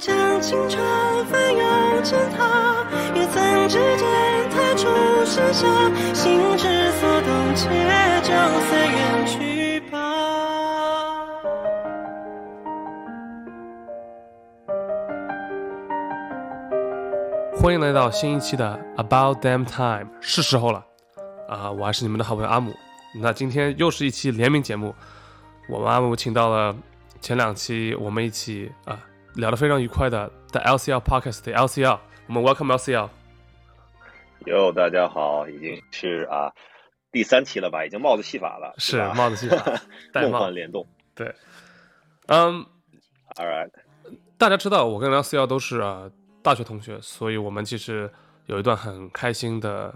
将青春翻涌成她，也曾指尖弹出盛夏，心之所动，且就随缘去吧。欢迎来到新一期的 About Damn Time，是时候了啊！我还是你们的好朋友阿姆。那今天又是一期联名节目，我们阿姆请到了前两期我们一起啊聊得非常愉快的 The LCL Podcast 的 LCL，我们 Welcome LCL。哟，大家好，已经是啊第三期了吧？已经帽子戏法了，是帽子戏法 戴梦帽幻联动。对，嗯，All right，大家知道我跟 LCL 都是啊大学同学，所以我们其实有一段很开心的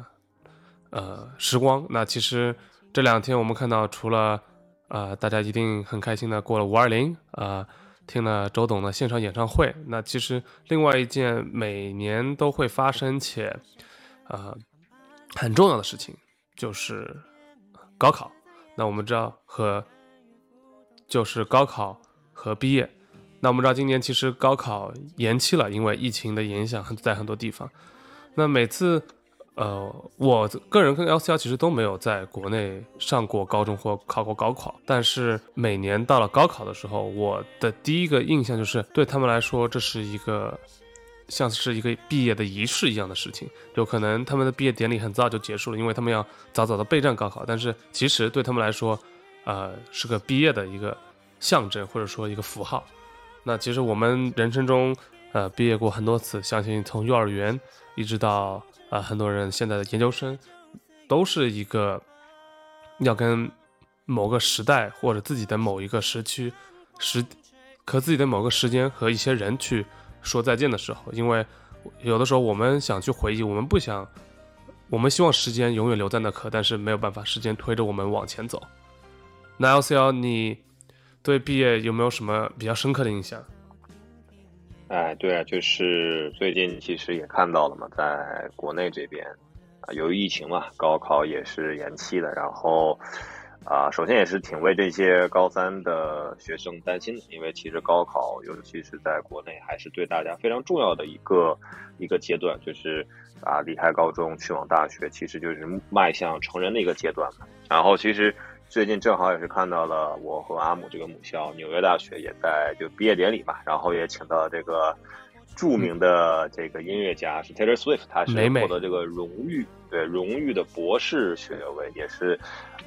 呃时光。那其实这两天我们看到，除了呃大家一定很开心的过了五二零啊，听了周董的现场演唱会，那其实另外一件每年都会发生且呃很重要的事情就是高考。那我们知道和就是高考和毕业。那我们知道，今年其实高考延期了，因为疫情的影响，在很多地方。那每次，呃，我个人跟 LCL 其实都没有在国内上过高中或考过高考，但是每年到了高考的时候，我的第一个印象就是，对他们来说，这是一个像是一个毕业的仪式一样的事情。有可能他们的毕业典礼很早就结束了，因为他们要早早的备战高考，但是其实对他们来说，呃，是个毕业的一个象征或者说一个符号。那其实我们人生中，呃，毕业过很多次，相信从幼儿园一直到啊很多人现在的研究生，都是一个要跟某个时代或者自己的某一个时区时和自己的某个时间和一些人去说再见的时候，因为有的时候我们想去回忆，我们不想，我们希望时间永远留在那刻，但是没有办法，时间推着我们往前走。那 LCL 你对毕业有没有什么比较深刻的印象？哎，对啊，就是最近其实也看到了嘛，在国内这边啊，由于疫情嘛，高考也是延期的。然后啊，首先也是挺为这些高三的学生担心的，因为其实高考，尤其是在国内，还是对大家非常重要的一个一个阶段，就是啊，离开高中去往大学，其实就是迈向成人的一个阶段嘛。然后其实。最近正好也是看到了我和阿姆这个母校纽约大学也在就毕业典礼嘛，然后也请到了这个著名的这个音乐家是 Taylor Swift，他是获得这个荣誉对荣誉的博士学位，也是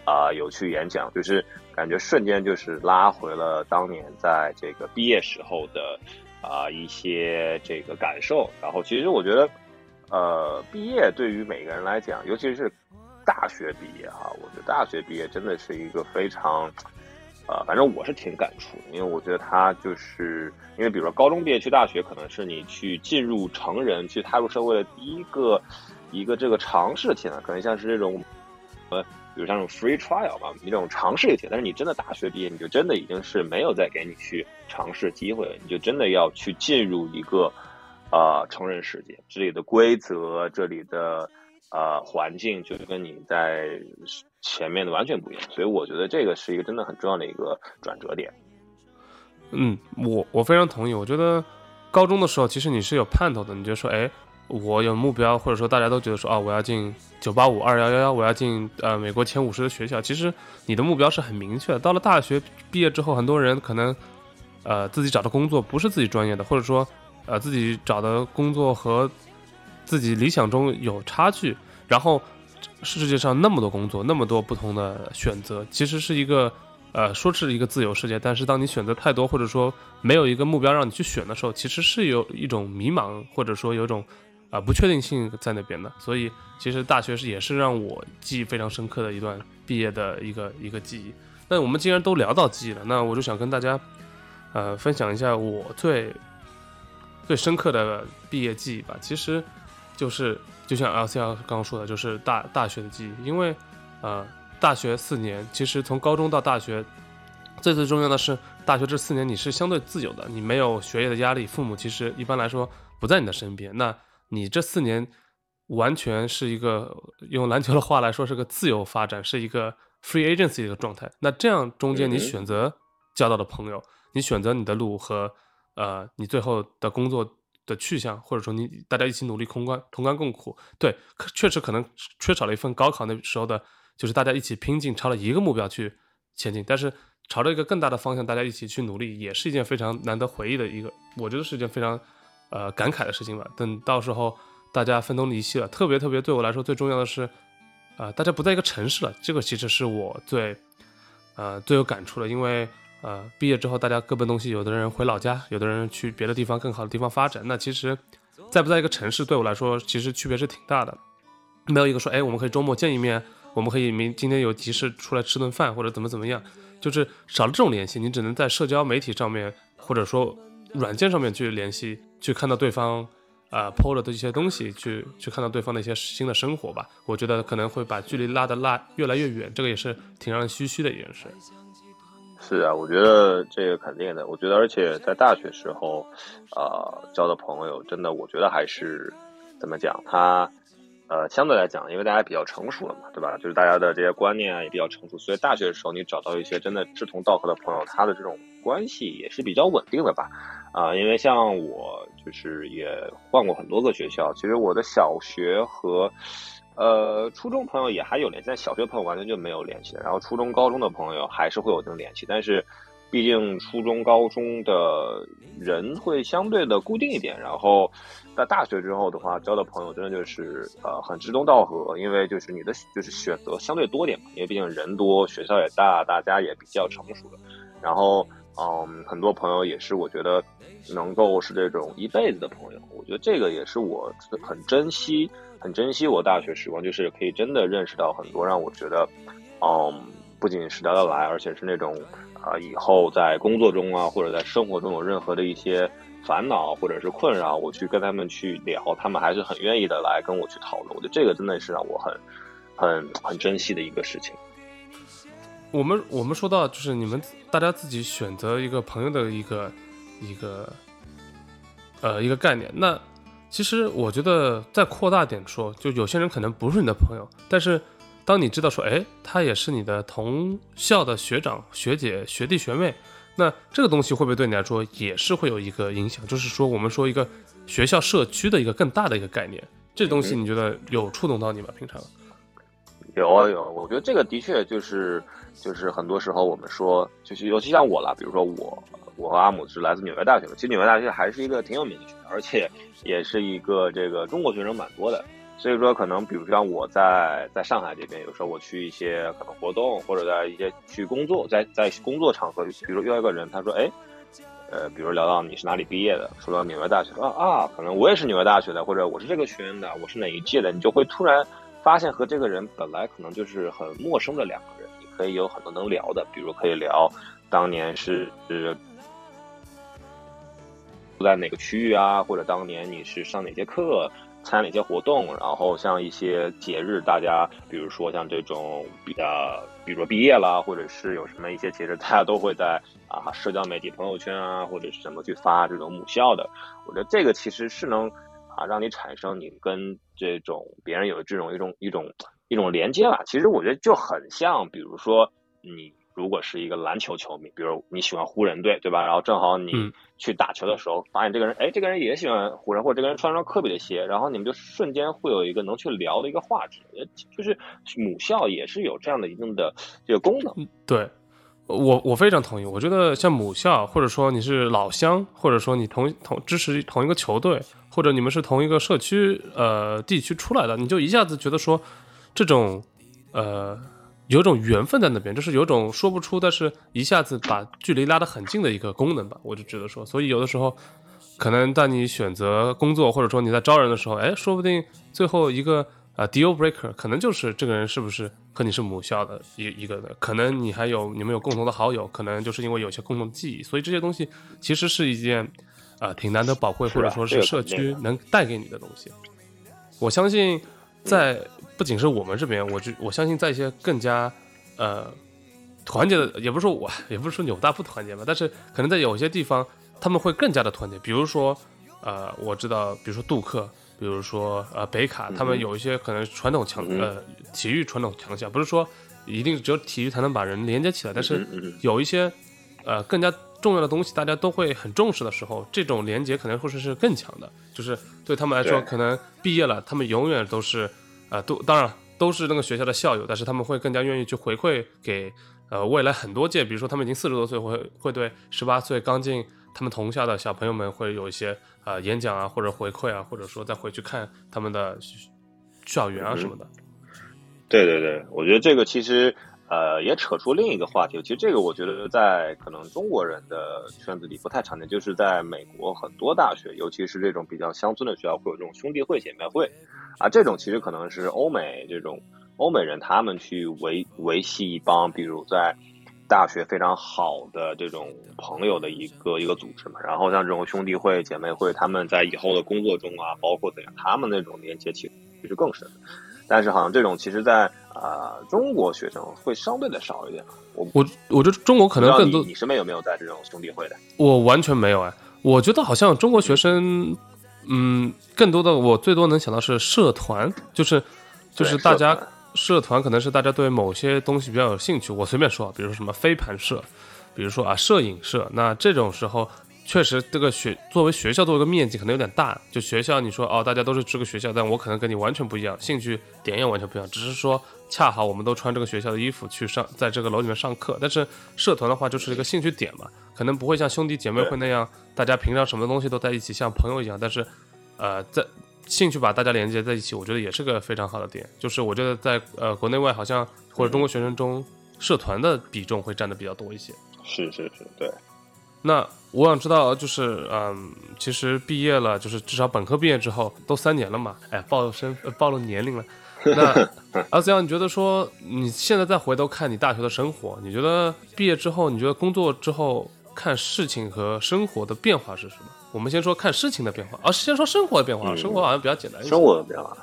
啊、有去演讲，就是感觉瞬间就是拉回了当年在这个毕业时候的啊、一些这个感受。然后其实我觉得呃，毕业对于每个人来讲，尤其是大学毕业哈，我觉得大学毕业真的是一个非常，呃，反正我是挺感触，因为我觉得它就是因为比如说高中毕业去大学，可能是你去进入成人、去踏入社会的第一个一个这个尝试期呢，可能像是这种呃，比如像这种 free trial 吧，你这种尝试一个题，但是你真的大学毕业，你就真的已经是没有再给你去尝试机会了，你就真的要去进入一个啊、成人世界，这里的规则，这里的。呃，环境就跟你在前面的完全不一样，所以我觉得这个是一个真的很重要的一个转折点。嗯，我我非常同意。我觉得高中的时候，其实你是有盼头的，你就说，哎，我有目标，或者说大家都觉得说，啊，我要进九八五、二幺幺幺，我要进呃美国前五十的学校。其实你的目标是很明确的。到了大学毕业之后，很多人可能呃自己找的工作不是自己专业的，或者说呃自己找的工作和自己理想中有差距，然后世界上那么多工作，那么多不同的选择，其实是一个呃说是一个自由世界，但是当你选择太多，或者说没有一个目标让你去选的时候，其实是有一种迷茫，或者说有一种啊、呃不确定性在那边的。所以其实大学是也是让我记忆非常深刻的一段毕业的一个一个记忆。那我们既然都聊到记忆了，那我就想跟大家呃分享一下我最最深刻的毕业记忆吧。其实就是就像 LCL 刚刚说的，就是大大学的记忆，因为呃大学四年，其实从高中到大学，最最重要的是大学这四年你是相对自由的，你没有学业的压力，父母其实一般来说不在你的身边，那你这四年完全是一个用篮球的话来说是个自由发展，是一个 free agency 的状态。那这样中间你选择交到的朋友，你选择你的路和呃，你最后的工作的去向，或者说你大家一起努力同甘同甘共苦，对，确实可能缺少了一份高考那时候的，就是大家一起拼劲，朝着一个目标去前进，但是朝着一个更大的方向，大家一起去努力，也是一件非常难得回忆的一个，我觉得是一件非常呃感慨的事情吧。等到时候大家分崩离析了，特别特别对我来说最重要的是，啊，大家不在一个城市了，这个其实是我最呃最有感触的，因为。呃，毕业之后大家各奔东西，有的人回老家，有的人去别的地方更好的地方发展。那其实，在不在一个城市，对我来说其实区别是挺大的。没有一个说，哎，我们可以周末见一面，我们可以明今天有急事出来吃顿饭，或者怎么怎么样，就是少了这种联系，你只能在社交媒体上面或者说软件上面去联系，去看到对方啊 PO 了的一些东西，去去看到对方的一些新的生活吧。我觉得可能会把距离拉得拉越来越远，这个也是挺让人唏嘘的一件事。是啊，我觉得这个肯定的。我觉得，而且在大学时候，呃，交的朋友，真的，我觉得还是怎么讲，他呃，相对来讲，因为大家比较成熟了嘛，对吧？就是大家的这些观念啊也比较成熟，所以大学的时候你找到一些真的志同道合的朋友，他的这种关系也是比较稳定的吧？啊，因为像我就是也换过很多个学校，其实我的小学和。呃，初中朋友也还有联系，但小学朋友完全就没有联系然后初中、高中的朋友还是会有这种联系，但是，毕竟初中、高中的人会相对的固定一点。然后，在大学之后的话，交的朋友真的就是呃很志同道合，因为就是你的就是选择相对多点嘛，因为毕竟人多，学校也大，大家也比较成熟的。然后，嗯，很多朋友也是我觉得能够是这种一辈子的朋友，我觉得这个也是我很珍惜。很珍惜我大学时光，就是可以真的认识到很多让我觉得，嗯，不仅是聊得来，而且是那种啊，以后在工作中啊，或者在生活中有任何的一些烦恼或者是困扰，我去跟他们去聊，他们还是很愿意的来跟我去讨论。我觉得这个真的是让我很、很、很珍惜的一个事情。我们我们说到就是你们大家自己选择一个朋友的一个一个呃一个概念，那。其实我觉得再扩大点说，就有些人可能不是你的朋友，但是当你知道说，哎，他也是你的同校的学长、学姐、学弟、学妹，那这个东西会不会对你来说也是会有一个影响？就是说，我们说一个学校社区的一个更大的一个概念，这东西你觉得有触动到你吗？平常有啊有，我觉得这个的确就是就是很多时候我们说，就是尤其像我啦，比如说我。我和阿姆是来自纽约大学的，其实纽约大学还是一个挺有名的学校，而且也是一个这个中国学生蛮多的。所以说，可能比如像我在在上海这边，有时候我去一些可能活动，或者在一些去工作，在在工作场合，比如遇到一个人，他说：“哎，呃，比如聊到你是哪里毕业的，说到纽约大学，说啊，可能我也是纽约大学的，或者我是这个学院的，我是哪一届的，你就会突然发现和这个人本来可能就是很陌生的两个人，你可以有很多能聊的，比如可以聊当年是是。住在哪个区域啊？或者当年你是上哪些课，参加哪些活动？然后像一些节日，大家比如说像这种比较，比如说毕业了，或者是有什么一些节日，大家都会在啊社交媒体、朋友圈啊，或者是什么去发这种母校的。我觉得这个其实是能啊让你产生你跟这种别人有这种一种一种一种连接吧。其实我觉得就很像，比如说你。如果是一个篮球球迷，比如你喜欢湖人队，对吧？然后正好你去打球的时候，发现这个人，哎，这个人也喜欢湖人，或者这个人穿双科比的鞋，然后你们就瞬间会有一个能去聊的一个话题。就是母校也是有这样的一定的这个功能。对，我我非常同意。我觉得像母校，或者说你是老乡，或者说你同同支持同一个球队，或者你们是同一个社区呃地区出来的，你就一下子觉得说这种呃。有种缘分在那边，就是有种说不出，但是一下子把距离拉得很近的一个功能吧，我就觉得说，所以有的时候，可能在你选择工作或者说你在招人的时候，哎，说不定最后一个啊 deal breaker 可能就是这个人是不是和你是母校的一一个的，可能你还有你们有共同的好友，可能就是因为有些共同的记忆，所以这些东西其实是一件啊挺难得宝贵或者说是社区能带给你的东西。我相信在。不仅是我们这边，我就我相信在一些更加，呃，团结的，也不是说我，也不是说纽大不团结吧，但是可能在有些地方他们会更加的团结。比如说，呃，我知道，比如说杜克，比如说呃北卡，他们有一些可能传统强呃体育传统强项，不是说一定只有体育才能把人连接起来，但是有一些呃更加重要的东西大家都会很重视的时候，这种连接可能会是是更强的。就是对他们来说，可能毕业了，他们永远都是呃，都当然都是那个学校的校友，但是他们会更加愿意去回馈给呃未来很多届，比如说他们已经四十多岁，会会对十八岁刚进他们同校的小朋友们会有一些呃演讲啊，或者回馈啊，或者说再回去看他们的校园啊什么的。对对对，我觉得这个其实呃也扯出另一个话题。其实这个我觉得在可能中国人的圈子里不太常见，就是在美国很多大学，尤其是这种比较乡村的学校，会有这种兄弟会、姐妹会啊。这种其实可能是欧美这种欧美人他们去维维系一帮，比如在大学非常好的这种朋友的一个一个组织嘛。然后像这种兄弟会、姐妹会，他们在以后的工作中啊，包括怎样，他们那种连接其实其实更深。但是好像这种其实在，呃中国学生会相对的少一点。我我我觉得中国可能更多你你身边有没有在这种兄弟会的？我完全没有哎，我觉得好像中国学生，嗯，更多的我最多能想到是社团，就是就是大家社团社团可能是大家对某些东西比较有兴趣。我随便说，比如说什么飞盘社，比如说啊摄影社，那这种时候确实这个学作为学校作为一个面积可能有点大，就学校你说哦大家都是这个学校，但我可能跟你完全不一样，兴趣点也完全不一样，只是说恰好我们都穿这个学校的衣服去上在这个楼里面上课，但是社团的话就是一个兴趣点嘛，可能不会像兄弟姐妹会那样，大家平常什么东西都在一起，像朋友一样，但是呃在。兴趣把大家连接在一起，我觉得也是个非常好的点。就是我觉得在呃国内外好像或者中国学生中，社团的比重会占的比较多一些。是是是，对。那我想知道，就是嗯，其实毕业了，就是至少本科毕业之后都三年了嘛，哎，暴露身呃暴露年龄了。那阿子阳，你觉得说你现在再回头看你大学的生活，你觉得毕业之后，你觉得工作之后看事情和生活的变化是什么？我们先说看事情的变化，啊，先说生活的变化，嗯生活好像比较简单一些。生活的变化。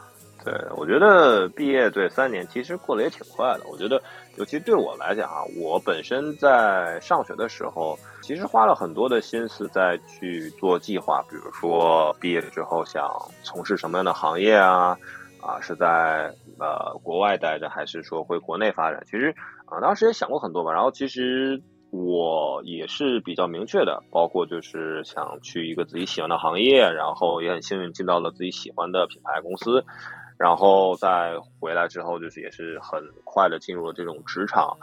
对，我觉得毕业对三年其实过得也挺快的。我觉得，尤其对我来讲啊，我本身在上学的时候，其实花了很多的心思在去做计划，比如说毕业之后想从事什么样的行业啊，啊，是在呃国外待着，还是说回国内发展？其实啊，当时也想过很多吧。然后其实我也是比较明确的，包括就是想去一个自己喜欢的行业，然后也很幸运进到了自己喜欢的品牌公司。然后再回来之后，就是也是很快的进入了这种职场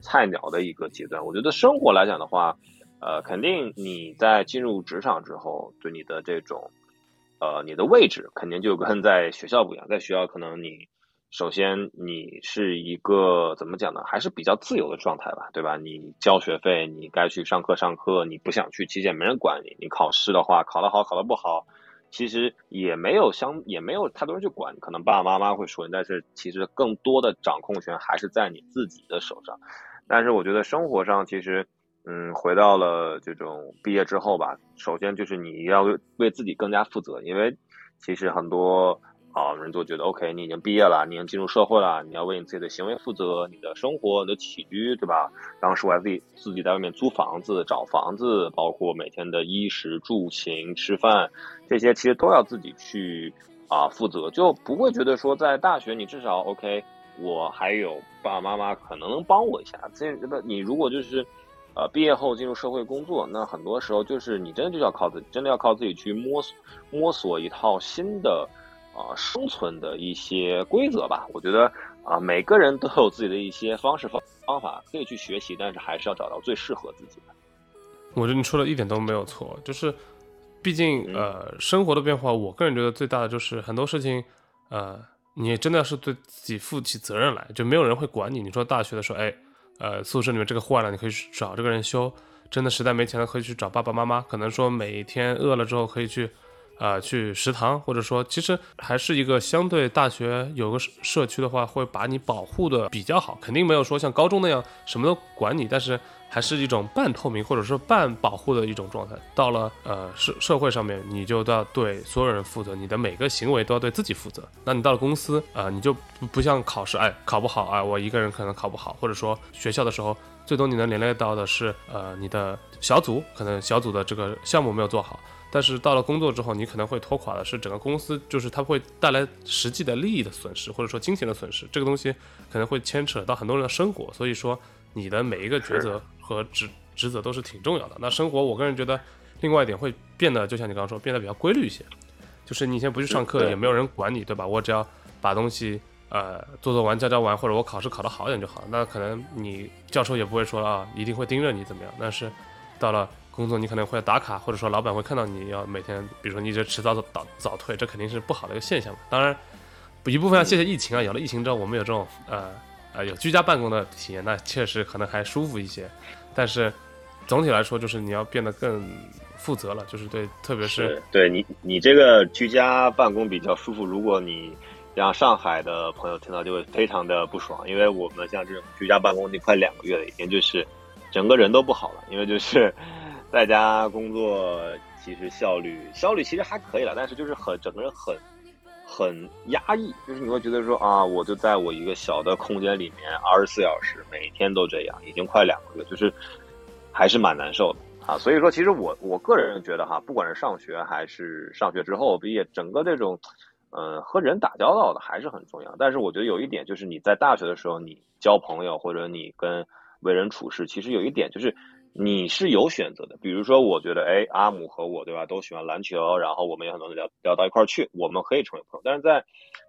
菜鸟的一个阶段。我觉得生活来讲的话，呃，肯定你在进入职场之后，对你的这种呃你的位置肯定就跟在学校不一样。在学校可能你首先你是一个怎么讲呢，还是比较自由的状态吧，对吧？你交学费，你该去上课上课，你不想去体检没人管你。你考试的话，考得好考得不好。其实也没有相也没有太多人去管，可能爸爸妈妈会说，但是其实更多的掌控权还是在你自己的手上。但是我觉得生活上其实，嗯，回到了这种毕业之后吧，首先就是你要为为自己更加负责，因为其实很多啊人就觉得，OK，你已经毕业了，你已经进入社会了，你要为你自己的行为负责，你的生活、你的起居，对吧？当时我还自己自己在外面租房子、找房子，包括每天的衣食住行、吃饭。这些其实都要自己去啊负责，就不会觉得说在大学你至少 OK，我还有爸爸妈妈可能能帮我一下。这个你如果就是呃毕业后进入社会工作，那很多时候就是你真的就要靠自己，真的要靠自己去摸索摸索一套新的啊、生存的一些规则吧。我觉得啊、每个人都有自己的一些方式方方法可以去学习，但是还是要找到最适合自己的。我觉得你说的一点都没有错，就是，毕竟嗯呃，生活的变化，我个人觉得最大的就是很多事情，呃，你真的要是对自己负起责任来，就没有人会管你。你说大学的时候，哎，呃，宿舍里面这个坏了，你可以去找这个人修；真的实在没钱了，可以去找爸爸妈妈。可能说每天饿了之后可以去。啊、去食堂，或者说，其实还是一个相对大学有个社区的话，会把你保护的比较好，肯定没有说像高中那样什么都管你，但是还是一种半透明或者说半保护的一种状态。到了呃社社会上面，你就都要对所有人负责，你的每个行为都要对自己负责。那你到了公司啊、呃你就不不像考试，哎，考不好啊、我一个人可能考不好，或者说学校的时候，最多你能连累到的是呃你的小组，可能小组的这个项目没有做好。但是到了工作之后，你可能会拖垮的是整个公司，就是它会带来实际的利益的损失，或者说金钱的损失。这个东西可能会牵扯到很多人的生活，所以说你的每一个抉择和职职 责都是挺重要的。那生活，我个人觉得，另外一点会变得，就像你刚刚说，变得比较规律一些。就是你以前不去上课，也没有人管你，对吧？我只要把东西呃做做完、教教完，或者我考试考得好一点就好。那可能你教授也不会说啊，一定会盯着你怎么样。但是到了工作，你可能会打卡，或者说老板会看到你要每天，比如说你就迟早早早退，这肯定是不好的一个现象嘛。当然，一部分要谢谢疫情啊，有了疫情之后，我们有这种呃呃有居家办公的体验，那确实可能还舒服一些。但是总体来说，就是你要变得更负责了，就是对，特别是对你你这个居家办公比较舒服，如果你让上海的朋友听到，就会非常的不爽，因为我们像这种居家办公已经快两个月了，已经就是整个人都不好了，因为就是 在家工作，其实效率效率其实还可以了，但是就是很整个人很很压抑，就是你会觉得说啊，我就在我一个小的空间里面二十四小时，每天都这样，已经快两个月，就是还是蛮难受的。啊，所以说，其实我我个人觉得哈，不管是上学还是上学之后毕业，整个这种，嗯，和人打交道的还是很重要。但是我觉得有一点就是你在大学的时候，你交朋友或者你跟为人处事，其实有一点就是你是有选择的。比如说，我觉得哎，阿姆和我对吧，都喜欢篮球，然后我们也很多聊聊到一块儿去，我们可以成为朋友。但是在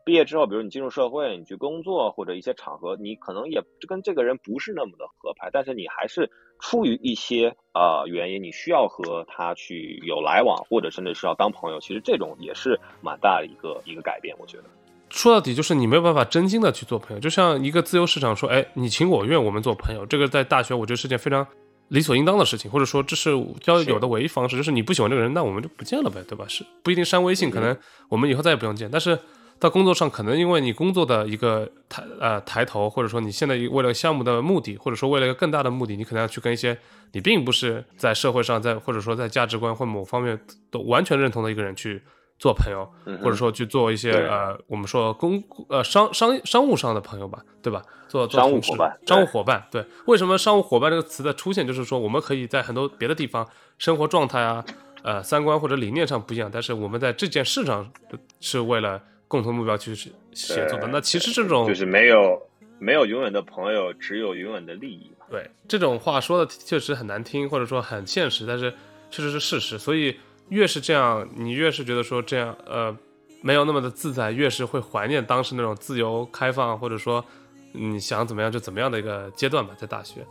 毕业之后，比如你进入社会，你去工作或者一些场合，你可能也跟这个人不是那么的合拍，但是你还是。出于一些呃原因，你需要和他去有来往，或者甚至是要当朋友，其实这种也是蛮大的一个一个改变，我觉得。说到底就是你没有办法真心的去做朋友，就像一个自由市场说，哎，你情我愿，我们做朋友，这个在大学我觉得是件非常理所应当的事情，或者说这是交友的唯一方式，就是你不喜欢这个人，那我们就不见了呗，对吧？是不一定删微信，可能我们以后再也不用见，但是。到工作上，可能因为你工作的一个抬呃抬头，或者说你现在为了项目的目的，或者说为了一个更大的目的，你可能要去跟一些你并不是在社会上，在或者说在价值观或某方面都完全认同的一个人去做朋友，或者说去做一些呃我们说公呃商商商务上的朋友吧，对吧？做做商务伙伴，商务伙伴，对。为什么商务伙伴这个词的出现，就是说我们可以在很多别的地方生活状态啊，呃三观或者理念上不一样，但是我们在这件事上是为了。共同目标去协作的，那其实这种就是没有没有永远的朋友，只有永远的利益。对，这种话说的确实很难听，或者说很现实，但是确实是事实。所以越是这样，你越是觉得说这样呃没有那么的自在，越是会怀念当时那种自由开放，或者说你想怎么样就怎么样的一个阶段吧，在大学。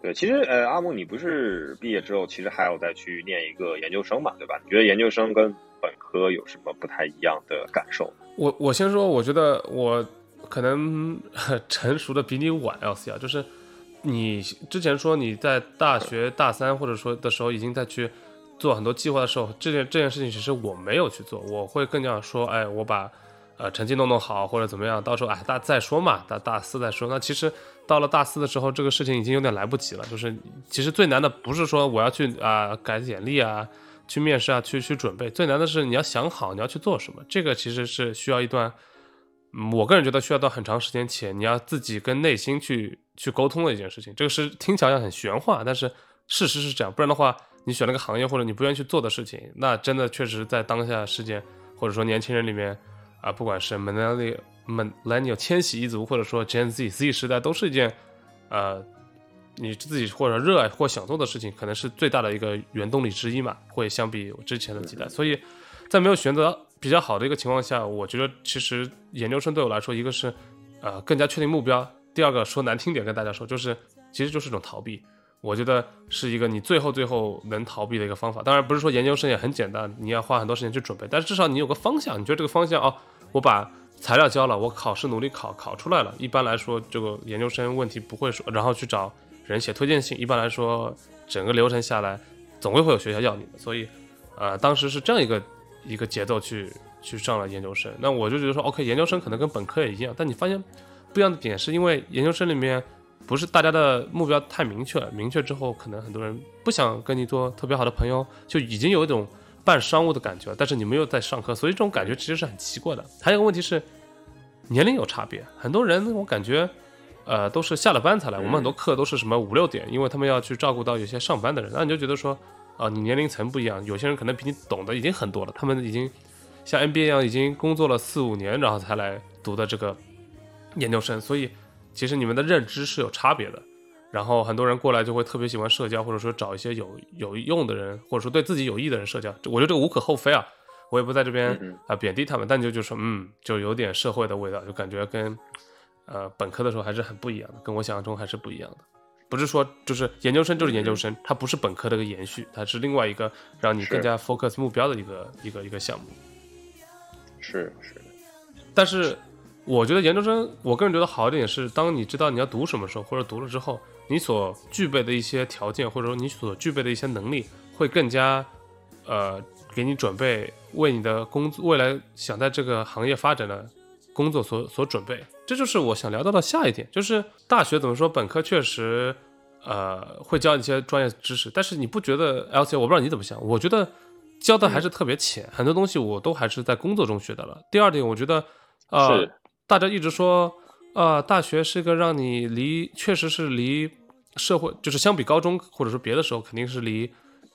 对，其实呃，阿木，你不是毕业之后，其实还要再去念一个研究生嘛，对吧？你觉得研究生跟本科有什么不太一样的感受？我我先说，我觉得我可能成熟的比你晚，L C 啊，就是你之前说你在大学大三或者说的时候已经在去做很多计划的时候，这件这件事情其实我没有去做，我会更加说，哎，我把呃成绩弄弄好或者怎么样，到时候哎大再说嘛，大大四再说。那其实到了大四的时候，这个事情已经有点来不及了。就是其实最难的不是说我要去啊改简历啊。去面试啊，去去准备，最难的是你要想好你要去做什么。这个其实是需要一段，我个人觉得需要到很长时间，前你要自己跟内心去去沟通的一件事情。这个是听起来很玄幻，但是事实是这样。不然的话，你选了个行业或者你不愿意去做的事情，那真的确实在当下事件或者说年轻人里面啊，不管是 millennial millennial 千禧一族，或者说 Gen Z Z 时代，都是一件呃。你自己或者热爱或想做的事情，可能是最大的一个原动力之一嘛？会相比我之前的几代，所以在没有选择比较好的一个情况下，我觉得其实研究生对我来说，一个是呃更加确定目标，第二个说难听点跟大家说，就是其实就是一种逃避。我觉得是一个你最后最后能逃避的一个方法。当然不是说研究生也很简单，你要花很多时间去准备，但是至少你有个方向，你觉得这个方向哦，我把材料交了，我考试努力考考出来了，一般来说这个研究生问题不会说，然后去找。人写推荐信，一般来说，整个流程下来，总归会有学校要你的。所以，呃，当时是这样一个一个节奏去去上了研究生。那我就觉得说，OK，研究生可能跟本科也一样，但你发现不一样的点是因为研究生里面不是大家的目标太明确，明确之后，可能很多人不想跟你做特别好的朋友，就已经有一种半商务的感觉。但是你们又在上课，所以这种感觉其实是很奇怪的。还有个问题是，年龄有差别，很多人我感觉。呃，都是下了班才来。我们很多课都是什么五六点，因为他们要去照顾到有些上班的人。那你就觉得说，啊，你年龄层不一样，有些人可能比你懂得已经很多了，他们已经像 NBA 一样，已经工作了四五年，然后才来读的这个研究生。所以，其实你们的认知是有差别的。然后很多人过来就会特别喜欢社交，或者说找一些有有用的人，或者说对自己有益的人社交。我觉得这个无可厚非啊，我也不在这边啊贬低他们，但就就说嗯，就有点社会的味道，就感觉跟呃本科的时候还是很不一样的，跟我想象中还是不一样的。不是说就是研究生就是研究生，它不是本科的一个延续，它是另外一个让你更加 focus 目标的一个一个一个项目。是是，但是我觉得研究生，我个人觉得好一点是，当你知道你要读什么时候，或者读了之后。你所具备的一些条件，或者说你所具备的一些能力，会更加，呃，给你准备为你的工作未来想在这个行业发展的工作所所准备。这就是我想聊到的下一点，就是大学怎么说，本科确实，呃，会教一些专业知识，但是你不觉得？L C，我不知道你怎么想，我觉得教的还是特别浅，很多东西我都还是在工作中学到了。第二点，我觉得，呃，大家一直说。啊，大学是一个让你离，确实是离社会，就是相比高中或者说别的时候，肯定是离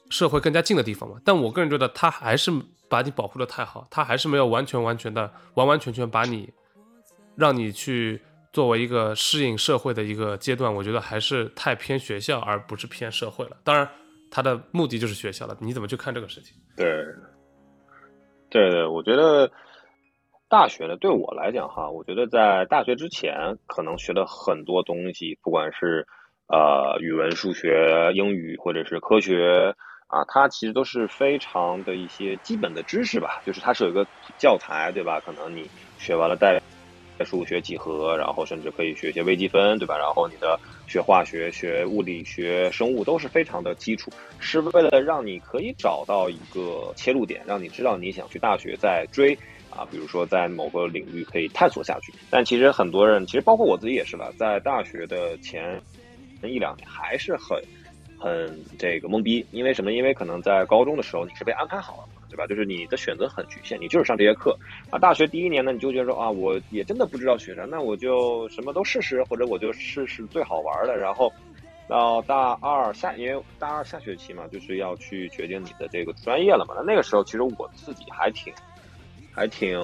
社会更加近的地方嘛。但我个人觉得，他还是把你保护的太好，他还是没有完全完全的完完全全把你，让你去作为一个适应社会的一个阶段。我觉得还是太偏学校，而不是偏社会了。当然，他的目的就是学校了。你怎么去看这个事情？对，对对，我觉得。大学呢，对我来讲哈，我觉得在大学之前可能学的很多东西，不管是呃语文、数学、英语或者是科学啊，它其实都是非常的一些基本的知识吧。就是它是有一个教材，对吧？可能你学完了代数、学几何，然后甚至可以学一些微积分，对吧？然后你的学化学、学物理学、生物都是非常的基础，是为了让你可以找到一个切入点，让你知道你想去大学再追。啊，比如说在某个领域可以探索下去，但其实很多人，其实包括我自己也是吧，在大学的前一两年还是很很这个懵逼，因为什么？因为可能在高中的时候你是被安排好了嘛，对吧？就是你的选择很局限，你就是上这些课。啊，大学第一年呢，你就觉得说啊，我也真的不知道学啥，那我就什么都试试，或者我就试试最好玩的。然后到大二下，因为大二下学期嘛，就是要去决定你的这个专业了嘛。那那个时候其实我自己还挺。还挺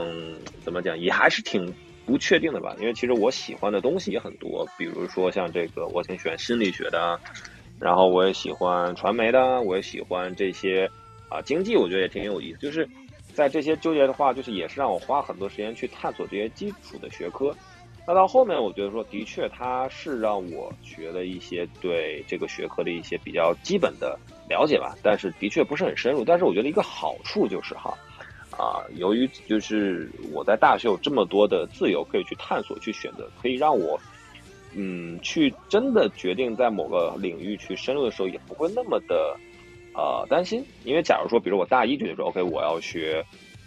怎么讲，也还是挺不确定的吧。因为其实我喜欢的东西也很多，比如说像这个，我挺喜欢心理学的，然后我也喜欢传媒的，我也喜欢这些啊经济，我觉得也挺有意思。就是在这些纠结的话，就是也是让我花很多时间去探索这些基础的学科。那到后面，我觉得说，的确它是让我学了一些对这个学科的一些比较基本的了解吧，但是的确不是很深入。但是我觉得一个好处就是哈。啊，由于就是我在大学有这么多的自由可以去探索、去选择，可以让我，嗯，去真的决定在某个领域去深入的时候，也不会那么的，呃，担心。因为假如说，比如我大一决定说，OK，我要学，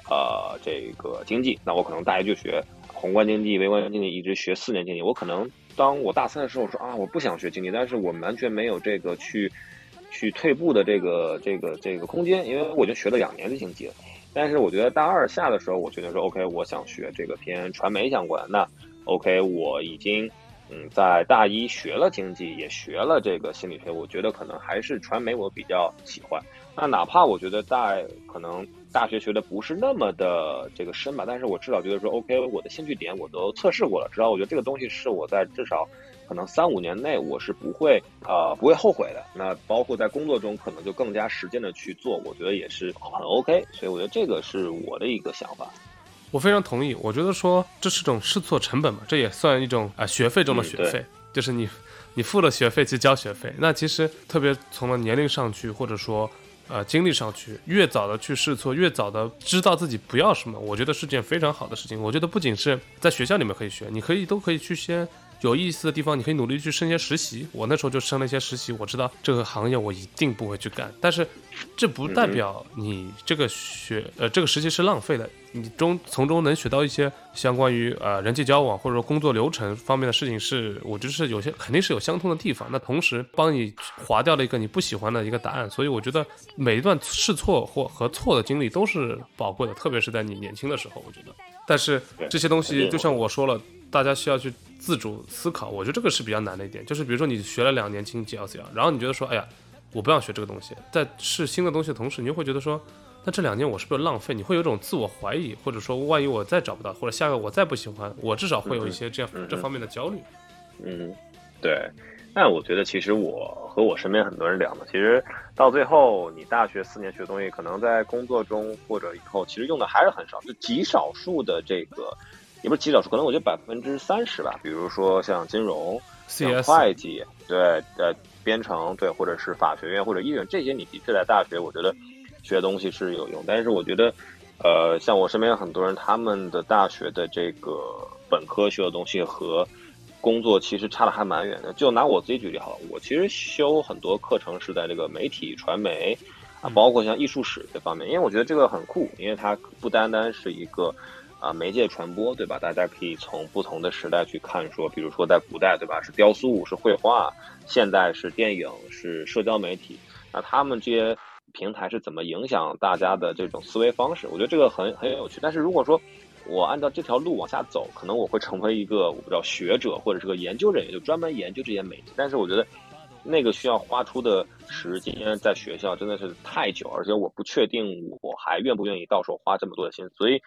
呃，这个经济，那我可能大一就学宏观经济、微观经济，一直学四年经济。我可能当我大三的时候说啊，我不想学经济，但是我完全没有这个去去退步的这个这个这个空间，因为我已经学了两年的经济了。但是我觉得大二下的时候，我决定说，OK，我想学这个偏传媒相关。那 OK，我已经嗯在大一学了经济，也学了这个心理学。我觉得可能还是传媒我比较喜欢。那哪怕我觉得在可能大学学的不是那么的这个深吧，但是我至少觉得说，OK，我的兴趣点我都测试过了，至少我觉得这个东西是我在至少。可能三五年内我是不会呃不会后悔的。那包括在工作中，可能就更加实践的去做，我觉得也是很 OK。所以我觉得这个是我的一个想法。我非常同意。我觉得说这是种试错成本嘛，这也算一种啊学费中的学费，就是你你付了学费去交学费。那其实特别从了年龄上去，或者说呃经历上去，越早的去试错，越早的知道自己不要什么，我觉得是件非常好的事情。我觉得不仅是在学校里面可以学，你可以都可以去先。有意思的地方，你可以努力去升些实习。我那时候就升了一些实习，我知道这个行业我一定不会去干，但是这不代表你这个学呃这个实习是浪费的。你中从中能学到一些相关于呃人际交往或者说工作流程方面的事情，是我觉得是有些肯定是有相通的地方。那同时帮你划掉了一个你不喜欢的一个答案，所以我觉得每一段试错或和错的经历都是宝贵的，特别是在你年轻的时候，我觉得。但是这些东西就像我说了，大家需要去自主思考。我觉得这个是比较难的一点，就是比如说你学了两年经济 L C R，然后你觉得说，哎呀，我不想学这个东西，在试新的东西的同时，你又会觉得说。那这两年我是不是浪费？你会有种自我怀疑，或者说万一我再找不到，或者下个我再不喜欢，我至少会有一些这样这方面的焦虑。嗯，对，那我觉得，其实我和我身边很多人聊嘛，其实到最后，你大学四年学的东西，可能在工作中或者以后，其实用的还是很少，就极少数的这个，也不是极少数，可能我觉得百分之三十吧。比如说像金融、像会计，对，呃，编程，对，或者是法学院或者医院这些，你的确在大学，我觉得学的东西是有用。但是我觉得，呃，像我身边很多人，他们的大学的这个本科学的东西和工作其实差的还蛮远的。就拿我自己举例好了，我其实修很多课程是在这个媒体传媒啊，包括像艺术史这方面，因为我觉得这个很酷，因为它不单单是一个啊媒介传播，对吧？大家可以从不同的时代去看，说比如说在古代，对吧？是雕塑，是绘画；现代是电影，是社交媒体。那他们这些平台是怎么影响大家的这种思维方式？我觉得这个很很有趣。但是如果说我按照这条路往下走，可能我会成为一个我不知道学者或者是个研究人员，就专门研究这些媒体。但是我觉得，那个需要花出的时间在学校真的是太久，而且我不确定我还愿不愿意到时候花这么多的心。所以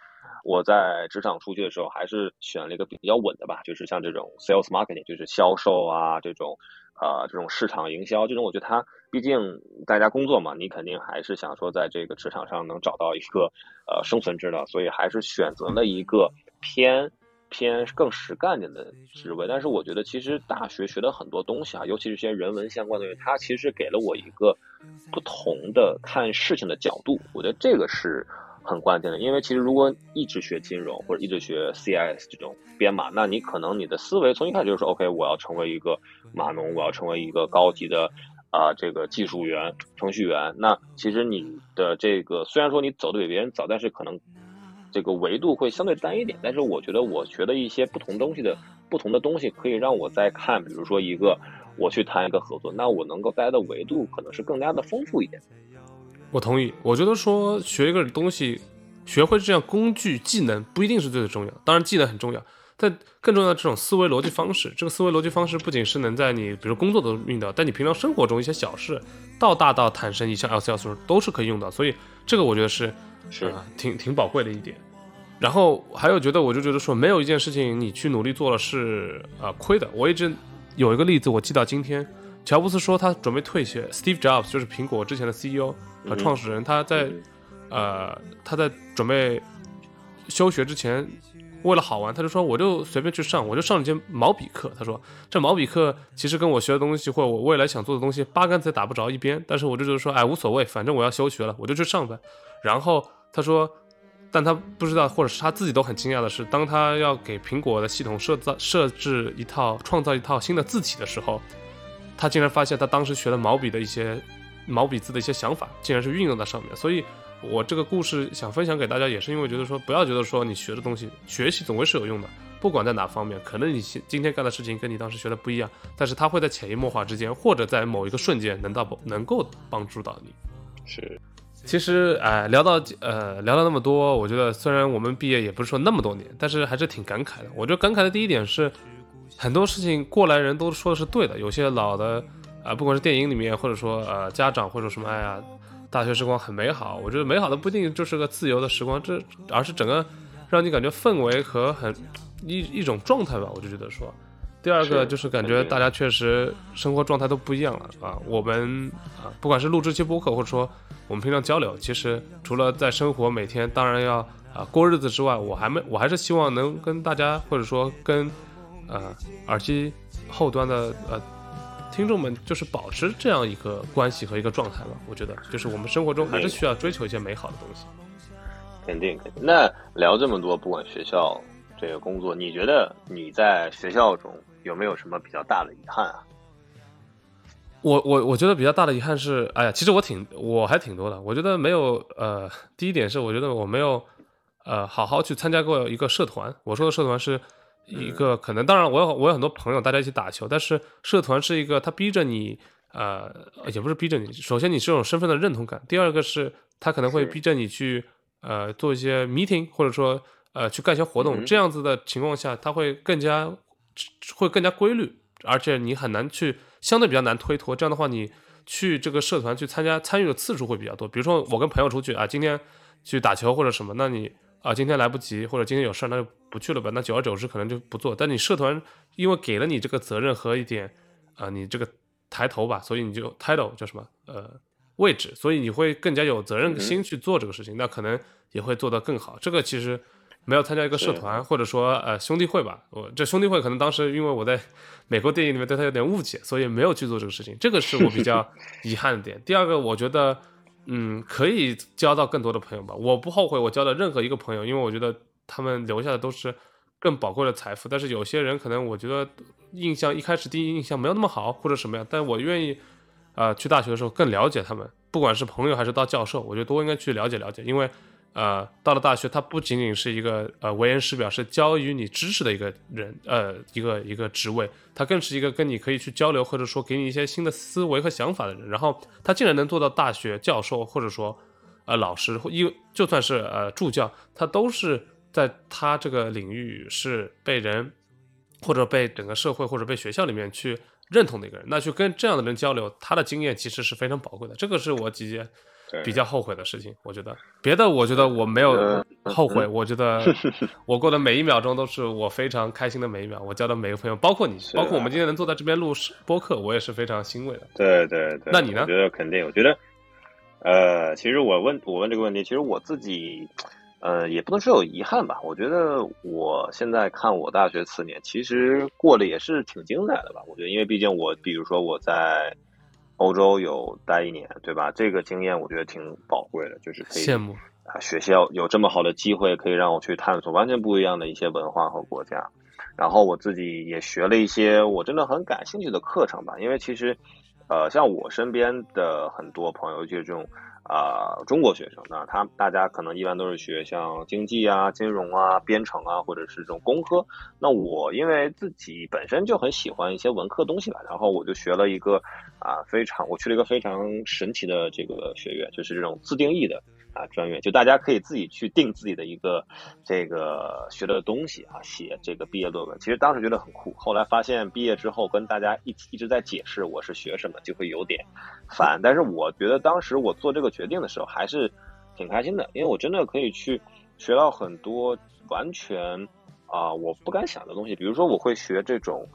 我在职场出去的时候，还是选了一个比较稳的吧，就是像这种 sales marketing，就是销售啊这种。呃，这种市场营销，这种我觉得它毕竟大家工作嘛，你肯定还是想说在这个职场上能找到一个呃生存之道，所以还是选择了一个偏偏更实干点的职位。但是我觉得其实大学学的很多东西啊，尤其是些人文相关的，它其实给了我一个不同的看事情的角度。我觉得这个是。很关键的，因为其实如果一直学金融或者一直学 CIS 这种编码，那你可能你的思维从一开始就是，OK，我要成为一个码农，我要成为一个高级的啊这个技术员、程序员。那其实你的这个虽然说你走的比别人早，但是可能这个维度会相对单一点。但是我觉得我学的一些不同东西的不同的东西，可以让我在看，比如说一个我去谈一个合作，那我能够带的维度可能是更加的丰富一点。我同意，我觉得说学一个东西，学会这样工具技能不一定是最最重要，当然技能很重要，但更重要的这种思维逻辑方式，这个思维逻辑方式不仅是能在你比如工作中用到，但你平常生活中一些小事，到大到坦生一项 L C L 时候都是可以用到，所以这个我觉得是是挺挺宝贵的一点。然后还有觉得我就觉得说没有一件事情你去努力做了是啊亏的，我一直有一个例子我记到今天，乔布斯说他准备退学，Steve Jobs 就是苹果之前的 C E O。和创始人他在，呃，他在准备休学之前，为了好玩，他就说我就随便去上，我就上了一节毛笔课。他说这毛笔课其实跟我学的东西或者我未来想做的东西八竿子也打不着一边，但是我就觉得说哎无所谓，反正我要休学了，我就去上呗。然后他说，但他不知道或者是他自己都很惊讶的是，当他要给苹果的系统设造设置一套创造一套新的字体的时候，他竟然发现他当时学的毛笔的一些。毛笔字的一些想法，竟然是运用在上面，所以我这个故事想分享给大家，也是因为觉得说，不要觉得说你学的东西，学习总归是有用的，不管在哪方面，可能你今天干的事情跟你当时学的不一样，但是它会在潜移默化之间，或者在某一个瞬间能到能够帮助到你。是，其实哎，聊到呃聊了那么多，我觉得虽然我们毕业也不是说那么多年，但是还是挺感慨的。我觉得感慨的第一点是，很多事情过来人都说的是对的，有些老的。啊，不管是电影里面，或者说呃家长，或者什么，哎呀，大学时光很美好。我觉得美好的不一定就是个自由的时光，这而是整个让你感觉氛围和很一一种状态吧。我就觉得说，第二个就是感觉大家确实生活状态都不一样了啊。我们啊，不管是录制期播客，或者说我们平常交流，其实除了在生活每天当然要啊过日子之外，我还没我还是希望能跟大家，或者说跟呃耳机后端的呃。听众们就是保持这样一个关系和一个状态吧，我觉得就是我们生活中还是需要追求一些美好的东西。肯定肯定。那聊这么多，不管学校这个工作，你觉得你在学校中有没有什么比较大的遗憾啊？我我我觉得比较大的遗憾是，哎呀，其实我挺我还挺多的。我觉得没有呃，第一点是我觉得我没有呃好好去参加过一个社团。我说的社团是。一个可能，当然我有我有很多朋友，大家一起打球，但是社团是一个，他逼着你，呃，也不是逼着你。首先，你这种身份的认同感；第二个是，他可能会逼着你去，呃，做一些 meeting，或者说，呃，去干一些活动。这样子的情况下，他会更加会更加规律，而且你很难去相对比较难推脱。这样的话，你去这个社团去参加参与的次数会比较多。比如说，我跟朋友出去啊，今天去打球或者什么，那你。啊，今天来不及，或者今天有事儿，那就不去了吧。那久而久之，可能就不做。但你社团因为给了你这个责任和一点啊、你这个抬头吧，所以你就 title 叫什么呃位置，所以你会更加有责任心去做这个事情，那可能也会做得更好。这个其实没有参加一个社团或者说呃兄弟会吧，我这兄弟会可能当时因为我在美国电影里面对他有点误解，所以没有去做这个事情，这个是我比较 遗憾的点。第二个，我觉得嗯可以交到更多的朋友吧，我不后悔我交的任何一个朋友，因为我觉得他们留下的都是更宝贵的财富。但是有些人可能我觉得印象一开始第一印象没有那么好，或者什么样，但我愿意呃去大学的时候更了解他们，不管是朋友还是到教授，我觉得都应该去了解了解，因为呃到了大学，它不仅仅是一个呃为人师表，是教予你知识的一个人呃一个一个职位，他更是一个跟你可以去交流或者说给你一些新的思维和想法的人。然后他竟然能做到大学教授或者说呃老师或因就算是呃助教，他都是在他这个领域是被人或者被整个社会或者被学校里面去认同的一个人，那去跟这样的人交流，他的经验其实是非常宝贵的。这个是我几件比较后悔的事情，我觉得别的我觉得我没有呃后悔，我觉得 我过的每一秒钟都是我非常开心的每一秒，我交的每个朋友，包括你，包括我们啊今天能坐在这边录播客，我也是非常欣慰的。对对对，那你呢我觉得肯定，我觉得，呃，其实我问我问这个问题，其实我自己，呃，也不能说有遗憾吧。我觉得我现在看我大学四年，其实过得也是挺精彩的吧。我觉得，因为毕竟我，比如说我在欧洲有待一年，对吧？这个经验我觉得挺宝贵的，就是可以羡慕，啊，学校有这么好的机会，可以让我去探索完全不一样的一些文化和国家。然后我自己也学了一些我真的很感兴趣的课程吧，因为其实，呃，像我身边的很多朋友，就是这种啊、中国学生，那他大家可能一般都是学像经济啊、金融啊、编程啊，或者是这种工科。那我因为自己本身就很喜欢一些文科东西吧，然后我就学了一个啊非常，我去了一个非常神奇的这个学院，就是这种自定义的啊专业，就大家可以自己去定自己的一个这个学的东西啊，写这个毕业论文。其实当时觉得很酷，后来发现毕业之后跟大家一一直在解释我是学什么，就会有点烦。但是我觉得当时我做这个决定的时候还是挺开心的，因为我真的可以去学到很多完全啊、我不敢想的东西，比如说我会学这种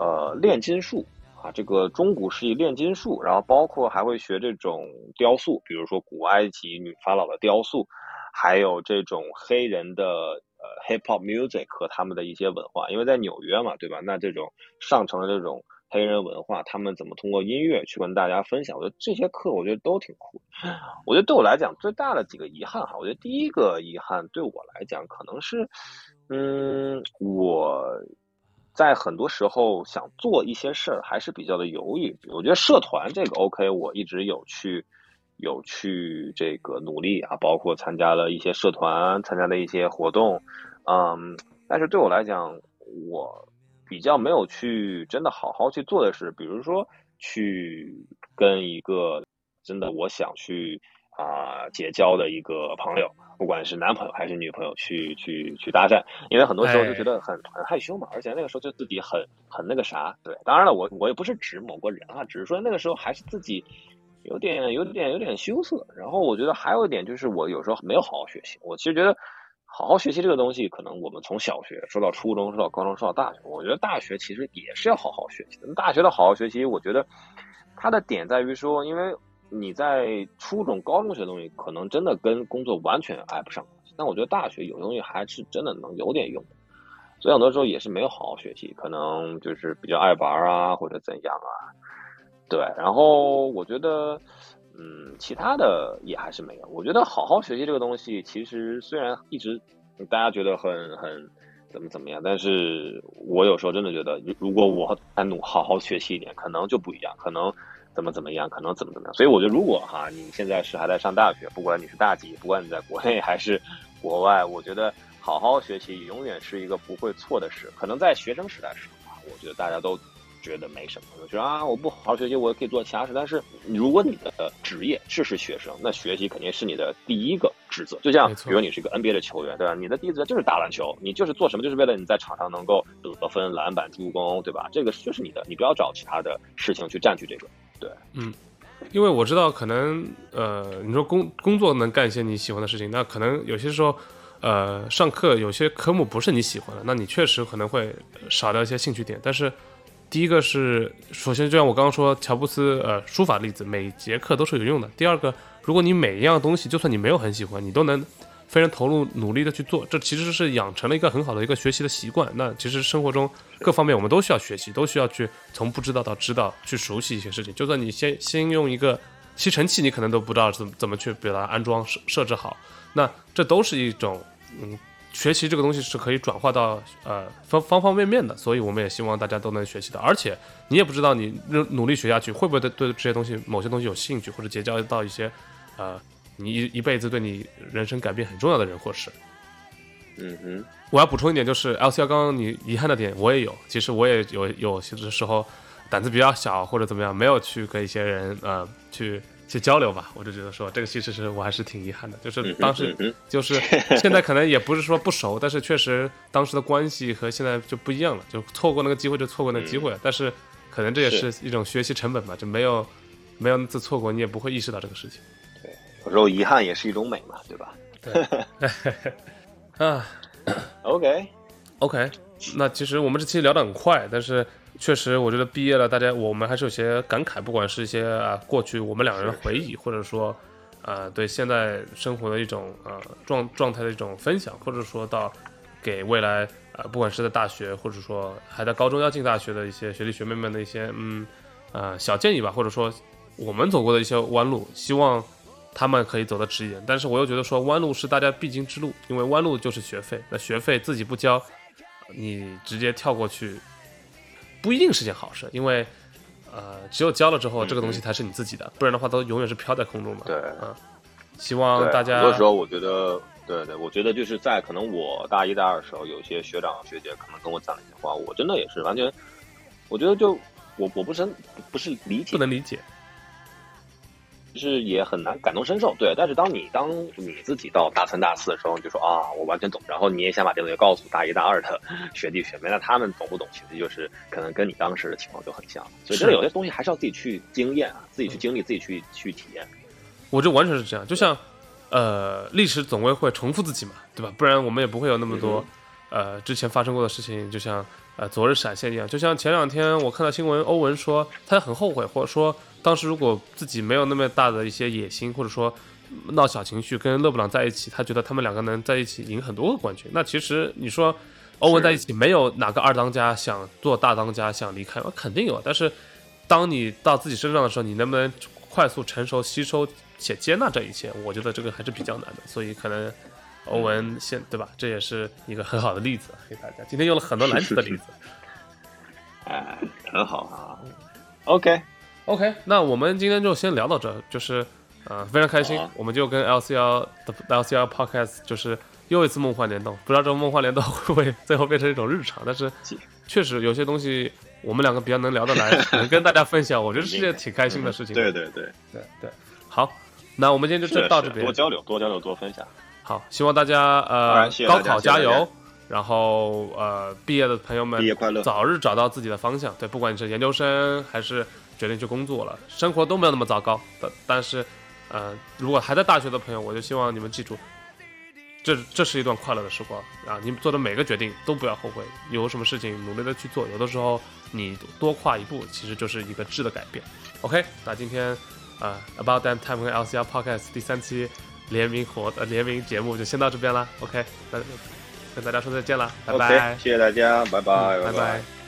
呃炼金术。啊，这个中古世纪炼金术，然后包括还会学这种雕塑，比如说古埃及女法老的雕塑，还有这种黑人的呃 hip hop music 和他们的一些文化，因为在纽约嘛，对吧？那这种上层的这种黑人文化，他们怎么通过音乐去跟大家分享？我觉得这些课我觉得都挺酷。我觉得对我来讲最大的几个遗憾哈，我觉得第一个遗憾对我来讲可能是，嗯，我在很多时候想做一些事儿还是比较的犹豫。我觉得社团这个 OK，我一直有去有去这个努力啊，包括参加了一些社团，参加了一些活动，嗯，但是对我来讲，我比较没有去真的好好去做的是，比如说去跟一个真的我想去啊、结交的一个朋友，不管是男朋友还是女朋友，去去去搭讪，因为很多时候就觉得很、很害羞嘛，而且那个时候就自己很很那个啥，对，当然了，我我也不是指某个人啊，只是说那个时候还是自己有点有点有点羞涩，然后我觉得还有一点就是我有时候没有好好学习，我其实觉得。好好学习这个东西，可能我们从小学说到初中，说到高中，说到大学，我觉得大学其实也是要好好学习的。大学的好好学习，我觉得它的点在于说，因为你在初中、高中学的东西，可能真的跟工作完全挨不上。但我觉得大学有东西还是真的能有点用的，所以很多时候也是没有好好学习，可能就是比较爱玩啊，或者怎样啊。对，然后我觉得，嗯，其他的也还是没有。我觉得好好学习这个东西，其实虽然一直大家觉得很很怎么怎么样，但是我有时候真的觉得，如如果我再努好好学习一点，可能就不一样，可能怎么怎么样，可能怎么怎么样。所以我觉得，如果哈你现在是还在上大学，不管你是大几，不管你在国内还是国外，我觉得好好学习永远是一个不会错的事。可能在学生时代时候啊，我觉得大家都觉得没什么，就觉得啊，我不好好学习，我也可以做其他事。但是如果你的职业是是学生，那学习肯定是你的第一个职责。就像比如你是一个 NBA 的球员，对吧？你的第一职责就是打篮球，你就是做什么，就是为了你在场上能够得分、篮板、助攻，对吧？这个就是你的，你不要找其他的事情去占据这个。对，嗯因为我知道可能呃，你说工工作能干一些你喜欢的事情，那可能有些时候。呃，上课有些科目不是你喜欢的，那你确实可能会少掉一些兴趣点。但是第一个是，首先就像我刚刚说，乔布斯呃书法例子，每节课都是有用的。第二个，如果你每一样东西，就算你没有很喜欢，你都能非常投入努力的去做，这其实是养成了一个很好的一个学习的习惯。那其实生活中各方面我们都需要学习，都需要去从不知道到知道，去熟悉一些事情。就算你先先用一个吸尘器，你可能都不知道怎怎么去把它安装设设置好，那这都是一种嗯。学习这个东西是可以转化到呃方方方面面的，所以我们也希望大家都能学习的。而且你也不知道你努力学下去会不会对对这些东西某些东西有兴趣，或者结交到一些呃你一一辈子对你人生改变很重要的人或事。嗯哼，我要补充一点，就是 L C L 刚刚你遗憾的点我也有，其实我也有有些时候胆子比较小或者怎么样，没有去跟一些人呃去。去交流吧，我就觉得说这个其实是我还是挺遗憾的，就是当时就是现在可能也不是说不熟，但是确实当时的关系和现在就不一样了，就错过那个机会就错过那个机会了。但是可能这也是一种学习成本吧，就没有没有那次错过，你也不会意识到这个事情。对，有时候遗憾也是一种美嘛，对吧？对。啊，OK OK，那其实我们这期聊得很快，但是。确实，我觉得毕业了，大家我们还是有些感慨，不管是一些啊过去我们两个人的回忆，或者说，呃，对现在生活的一种呃状状态的一种分享，或者说到给未来啊，不管是在大学，或者说还在高中要进大学的一些学弟学妹们的一些嗯呃小建议吧，或者说我们走过的一些弯路，希望他们可以走得直一点。但是我又觉得说弯路是大家必经之路，因为弯路就是学费，那学费自己不交，你直接跳过去。不一定是件好事，因为，呃，只有交了之后，这个东西才是你自己的，不然的话都永远是飘在空中的。对，嗯，希望大家。很多时候，我觉得，对对，我觉得就是在可能我大一大二的时候，有些学长学姐可能跟我讲了一些话，我真的也是完全，我觉得就我我不是不是理解，不能理解。就是也很难感同身受，对。但是当你当你自己到大三大四的时候，你就说啊，我完全懂。然后你也想把这东西告诉大一大二的 学弟学妹，那他们懂不懂？其实就是可能跟你当时的情况就很像。所以真的有些东西还是要自己去经验啊，自己去经历，自己去去体验。我就完全是这样，就像呃，历史总归会重复自己嘛，对吧？不然我们也不会有那么多呃之前发生过的事情，就像呃昨日闪现一样。就像前两天我看到新闻，欧文说他很后悔，或者说。当时如果自己没有那么大的一些野心，或者说闹小情绪，跟勒布朗在一起，他觉得他们两个能在一起赢很多个冠军。那其实你说欧文在一起，没有哪个二当家想做大当家想离开吗？肯定有。但是当你到自己身上的时候，你能不能快速成熟、吸收且接纳这一切？我觉得这个还是比较难的。所以可能欧文现对吧？这也是一个很好的例子给大家。今天用了很多篮球的例子，哎，很好啊。OK。OK，那我们今天就先聊到这，就是，呃，非常开心，我们就跟 LCL 的 LCL Podcast 就是又一次梦幻联动，不知道这个梦幻联动会不会最后变成一种日常，但是确实有些东西我们两个比较能聊得来，能 跟大家分享，我觉得是件挺开心的事情。对对对对对，好，那我们今天就到这边，多交流，多交流，多分享。好，希望大家呃高考加油，然后呃毕业的朋友们毕业快乐，早日找到自己的方向。对，不管你是研究生还是。决定去工作了，生活都没有那么糟糕。但但是，呃，如果还在大学的朋友，我就希望你们记住，这这是一段快乐的时光啊！你们做的每个决定都不要后悔，有什么事情努力的去做。有的时候你多跨一步，其实就是一个质的改变。OK，那今天啊，About That Time 跟 LCR Podcast 第三期联名活呃联名节目就先到这边了。OK，那跟大家说再见了，拜拜，谢谢大家，拜拜，拜拜。